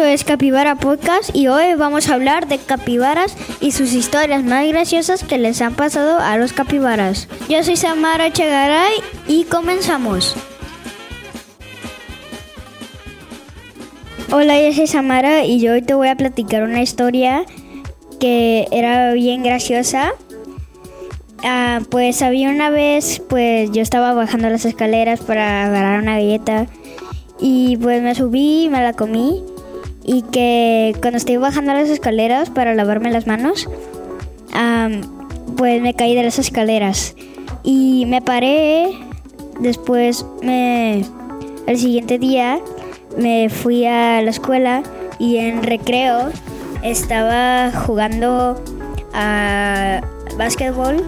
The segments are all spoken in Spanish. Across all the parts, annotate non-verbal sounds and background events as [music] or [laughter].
Esto es Capibara Podcast y hoy vamos a hablar de capibaras y sus historias más graciosas que les han pasado a los capibaras. Yo soy Samara Chegaray y comenzamos. Hola, yo soy Samara y yo hoy te voy a platicar una historia que era bien graciosa. Ah, pues había una vez, pues yo estaba bajando las escaleras para agarrar una galleta y pues me subí, me la comí y que cuando estoy bajando las escaleras para lavarme las manos, pues me caí de las escaleras y me paré. Después, me, el siguiente día, me fui a la escuela y en recreo estaba jugando a básquetbol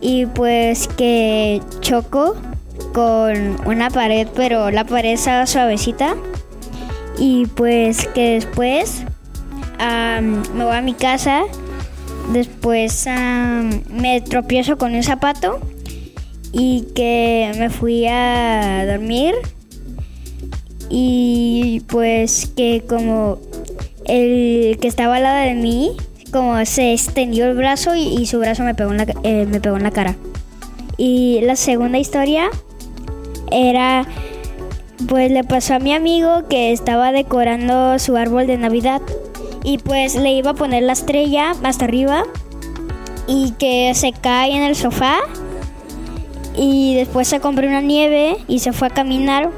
y pues que choco con una pared, pero la pared estaba suavecita. Y pues que después me voy a mi casa. Después me tropiezo con un zapato y que me fui a dormir. Y pues que como el que estaba al lado de mí, como se extendió el brazo y, su brazo me pegó, en la, eh, me pegó en la cara. Y la segunda historia era, pues le pasó a mi amigo que estaba decorando su árbol de Navidad. Y pues le iba a poner la estrella hasta arriba y que se cae en el sofá. Y después se compró una nieve y se fue a caminar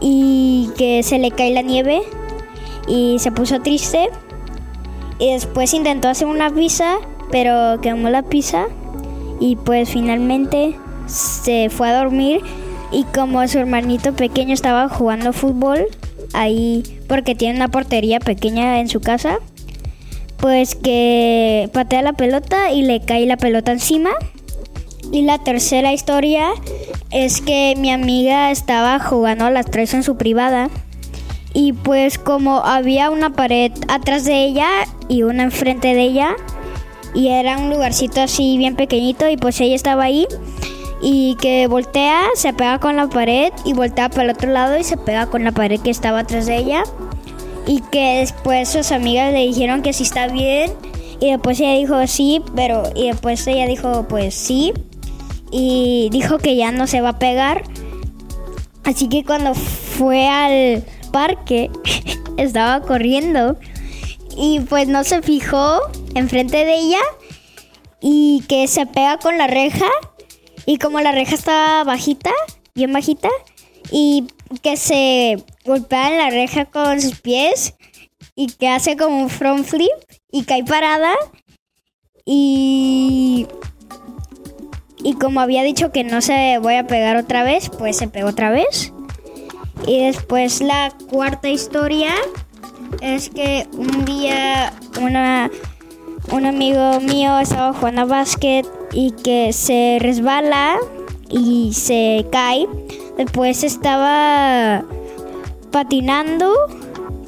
y que se le cae la nieve y se puso triste. Y después intentó hacer una pizza pero quemó la pizza y pues finalmente se fue a dormir y como su hermanito pequeño estaba jugando fútbol ahí porque tiene una portería pequeña en su casa, pues que patea la pelota y le cae la pelota encima. Y la tercera historia es que mi amiga estaba jugando a las tres en su privada. Y pues como había una pared atrás de ella y una enfrente de ella, y era un lugarcito así bien pequeñito, y pues ella estaba ahí, y que voltea, se pega con la pared y voltea para el otro lado y se pega con la pared que estaba atrás de ella. Y que después sus amigas le dijeron que sí está bien. Y después ella dijo sí, pero y después ella dijo pues sí. Y dijo que ya no se va a pegar. Así que cuando fue al parque [laughs] estaba corriendo. Y pues no se fijó enfrente de ella. Y que se pega con la reja y como la reja está bajita, bien bajita, y que se golpea en la reja con sus pies y que hace como un front flip y cae parada y y como había dicho que no se voy a pegar otra vez, pues se pegó otra vez. Y después la cuarta historia es que un día una, un amigo mío estaba jugando a básquet y que se resbala y se cae. Después estaba patinando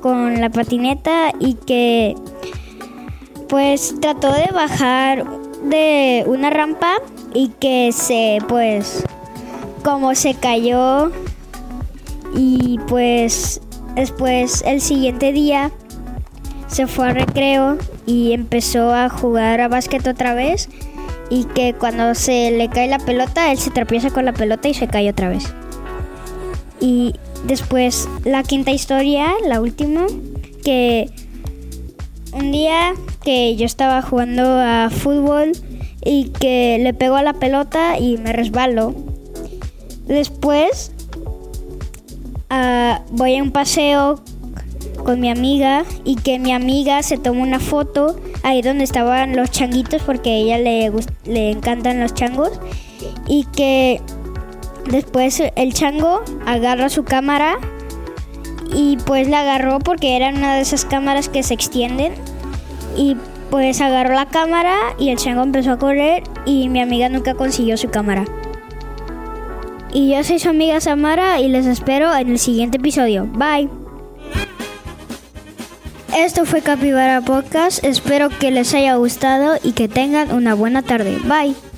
con la patineta y que pues trató de bajar de una rampa y que se pues como se cayó y pues después el siguiente día se fue a recreo y empezó a jugar a básquet otra vez y que cuando se le cae la pelota, él se tropieza con la pelota y se cae otra vez. Y después la quinta historia, la última, que un día que yo estaba jugando a fútbol y que le pego a la pelota y me resbalo. Después uh, voy a un paseo con mi amiga y que mi amiga se toma una foto ahí donde estaban los changuitos porque a ella le, le encantan los changos y que después el chango agarra su cámara y pues la agarró porque era una de esas cámaras que se extienden y pues agarró la cámara y el chango empezó a correr y mi amiga nunca consiguió su cámara. Y yo soy su amiga Samara y les espero en el siguiente episodio. Bye. Esto fue Capibara Podcast. Espero que les haya gustado y que tengan una buena tarde. Bye.